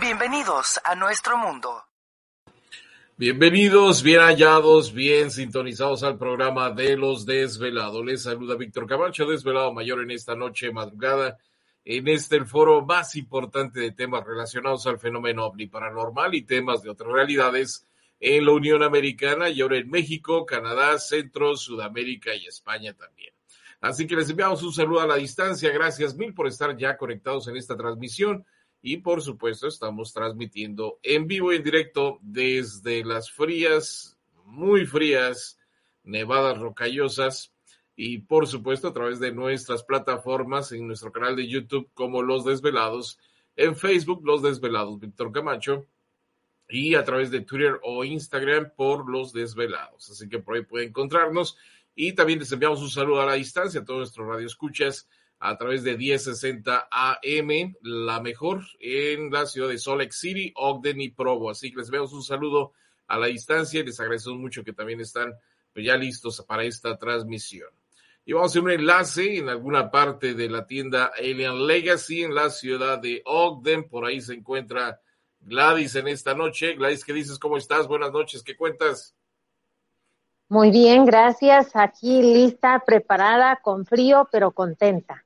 Bienvenidos a nuestro mundo. Bienvenidos, bien hallados, bien sintonizados al programa de los desvelados. Les saluda Víctor Camacho, desvelado mayor en esta noche madrugada, en este el foro más importante de temas relacionados al fenómeno ovni paranormal y temas de otras realidades en la Unión Americana y ahora en México, Canadá, Centro, Sudamérica y España también. Así que les enviamos un saludo a la distancia. Gracias mil por estar ya conectados en esta transmisión. Y por supuesto, estamos transmitiendo en vivo y en directo desde las frías, muy frías, nevadas rocallosas. Y por supuesto, a través de nuestras plataformas en nuestro canal de YouTube como Los Desvelados, en Facebook Los Desvelados Víctor Camacho y a través de Twitter o Instagram por Los Desvelados. Así que por ahí pueden encontrarnos. Y también les enviamos un saludo a la distancia a todos nuestros radioescuchas a través de 1060 AM, la mejor en la ciudad de Salt Lake City, Ogden y Provo. Así que les enviamos un saludo a la distancia y les agradecemos mucho que también están pues, ya listos para esta transmisión. Y vamos a hacer un enlace en alguna parte de la tienda Alien Legacy en la ciudad de Ogden. Por ahí se encuentra Gladys en esta noche. Gladys, ¿qué dices? ¿Cómo estás? Buenas noches. ¿Qué cuentas? Muy bien, gracias. Aquí lista, preparada, con frío, pero contenta.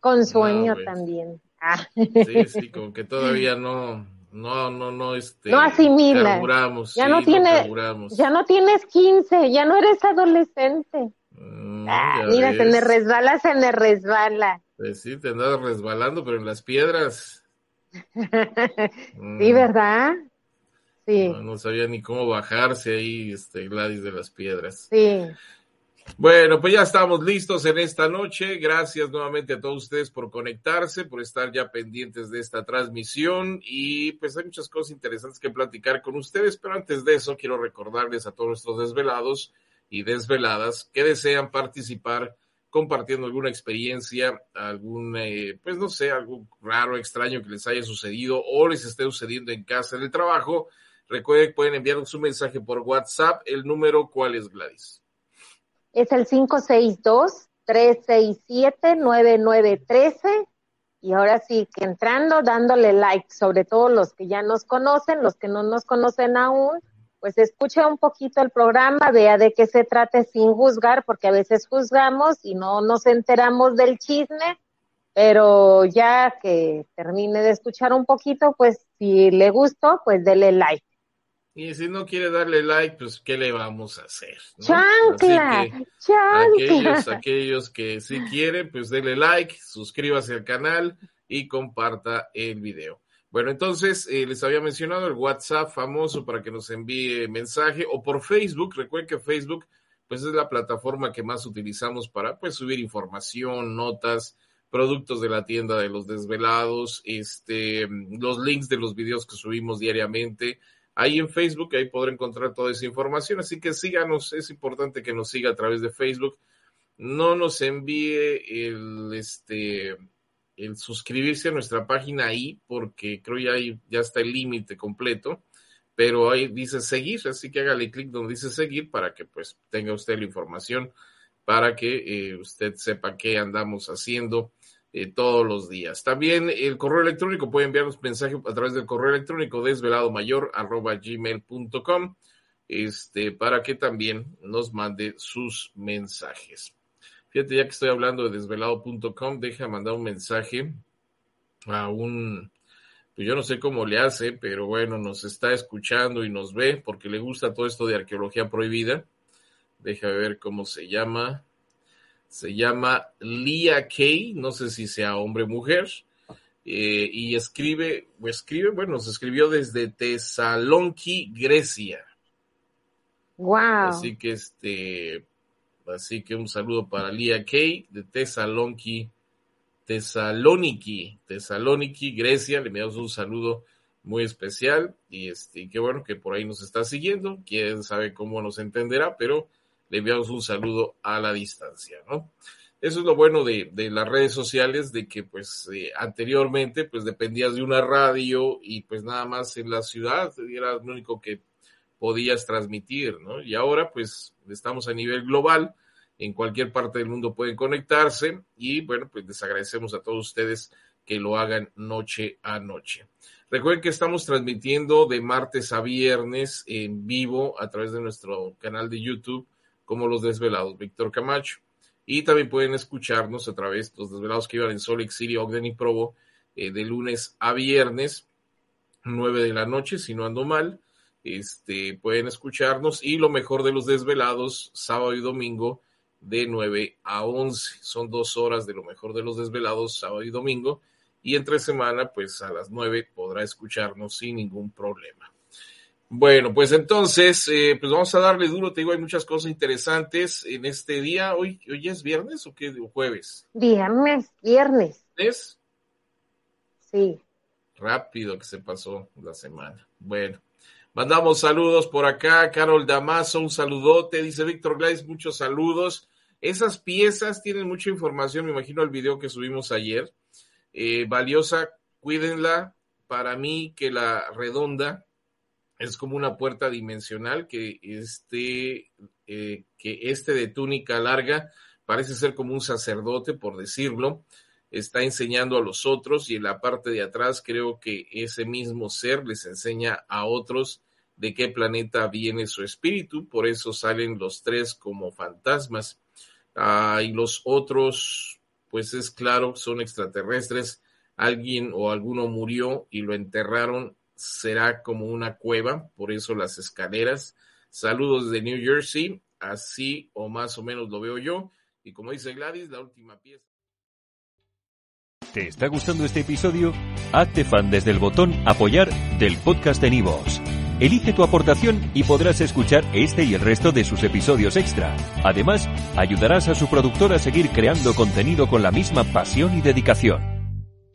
Con sueño pues. también. Ah. Sí, sí, como que todavía no, no, no, no, este. No carburamos, ya sí, no tienes, carburamos. ya no tienes 15, ya no eres adolescente. Mm, Ah, mira, se me resbala, se me resbala. Pues sí, te andas resbalando, pero en las piedras. Mm, sí, ¿verdad? Sí, No, no sabía ni cómo bajarse ahí, este, Gladys de las piedras. sí. Bueno, pues ya estamos listos en esta noche. Gracias nuevamente a todos ustedes por conectarse, por estar ya pendientes de esta transmisión y pues hay muchas cosas interesantes que platicar con ustedes, pero antes de eso quiero recordarles a todos nuestros desvelados y desveladas que desean participar compartiendo alguna experiencia, algún, eh, pues no sé, algo raro, extraño que les haya sucedido o les esté sucediendo en casa, en el trabajo. Recuerden que pueden enviarnos un mensaje por WhatsApp. El número, ¿cuál es, Gladys? Es el 562-367-9913. Y ahora sí, que entrando, dándole like, sobre todo los que ya nos conocen, los que no nos conocen aún, pues escuche un poquito el programa, vea de qué se trate sin juzgar, porque a veces juzgamos y no nos enteramos del chisme, pero ya que termine de escuchar un poquito, pues si le gustó, pues dele like. Y si no quiere darle like, pues ¿qué le vamos a hacer? no? ¡Chancla! Así que ¡Chancla! aquellos, aquellos que sí quieren, pues denle like, suscríbase al canal y comparta el video. Bueno, entonces eh, les había mencionado el WhatsApp famoso para que nos envíe mensaje o por Facebook. Recuerden que Facebook pues es la plataforma que más utilizamos para pues subir información, notas, productos de la tienda de los desvelados, este, los links de los videos que subimos diariamente. Ahí en Facebook, ahí podrá encontrar toda esa información. Así que síganos, es importante que nos siga a través de Facebook. No nos envíe el, este, el suscribirse a nuestra página ahí, porque creo ya, ahí ya está el límite completo, pero ahí dice seguir, así que hágale clic donde dice seguir para que pues tenga usted la información, para que eh, usted sepa qué andamos haciendo eh, todos los días. También el correo electrónico puede enviarnos mensaje a través del correo electrónico desveladomayor arroba gmail.com este, para que también nos mande sus mensajes. Fíjate, ya que estoy hablando de desvelado.com, deja mandar un mensaje a un, pues yo no sé cómo le hace, pero bueno, nos está escuchando y nos ve porque le gusta todo esto de arqueología prohibida. Deja ver cómo se llama. Se llama Lia Kay, no sé si sea hombre o mujer. Eh, y escribe, escribe, bueno, nos escribió desde Tesalonki, Grecia. Wow. Así que este, así que un saludo para Lia Kay de Tesalonki, Tesaloniki, Tesaloniki, Grecia. Le enviamos un saludo muy especial y este, qué bueno que por ahí nos está siguiendo. Quién sabe cómo nos entenderá, pero le enviamos un saludo a la distancia, ¿no? Eso es lo bueno de, de las redes sociales, de que pues eh, anteriormente pues dependías de una radio y pues nada más en la ciudad era lo único que podías transmitir, ¿no? Y ahora pues estamos a nivel global, en cualquier parte del mundo pueden conectarse y bueno, pues les agradecemos a todos ustedes que lo hagan noche a noche. Recuerden que estamos transmitiendo de martes a viernes en vivo a través de nuestro canal de YouTube como Los Desvelados, Víctor Camacho. Y también pueden escucharnos a través de los desvelados que iban en Lake City, Ogden y Provo, eh, de lunes a viernes, 9 de la noche, si no ando mal. Este, pueden escucharnos y lo mejor de los desvelados, sábado y domingo, de 9 a 11. Son dos horas de lo mejor de los desvelados, sábado y domingo. Y entre semana, pues a las 9 podrá escucharnos sin ningún problema. Bueno, pues entonces, eh, pues vamos a darle duro, te digo, hay muchas cosas interesantes en este día. ¿Hoy, hoy es viernes o qué? ¿O jueves? Viernes, viernes. ¿Es? Sí. Rápido que se pasó la semana. Bueno, mandamos saludos por acá. Carol Damaso, un saludote. Dice Víctor Gladys, muchos saludos. Esas piezas tienen mucha información, me imagino el video que subimos ayer. Eh, valiosa, cuídenla. Para mí que la redonda es como una puerta dimensional que este, eh, que este de túnica larga parece ser como un sacerdote, por decirlo, está enseñando a los otros y en la parte de atrás creo que ese mismo ser les enseña a otros de qué planeta viene su espíritu, por eso salen los tres como fantasmas. Ah, y los otros, pues es claro, son extraterrestres, alguien o alguno murió y lo enterraron será como una cueva, por eso las escaleras. Saludos de New Jersey, así o más o menos lo veo yo. Y como dice Gladys, la última pieza. ¿Te está gustando este episodio? Hazte fan desde el botón apoyar del podcast de Nivos. Elige tu aportación y podrás escuchar este y el resto de sus episodios extra. Además, ayudarás a su productor a seguir creando contenido con la misma pasión y dedicación.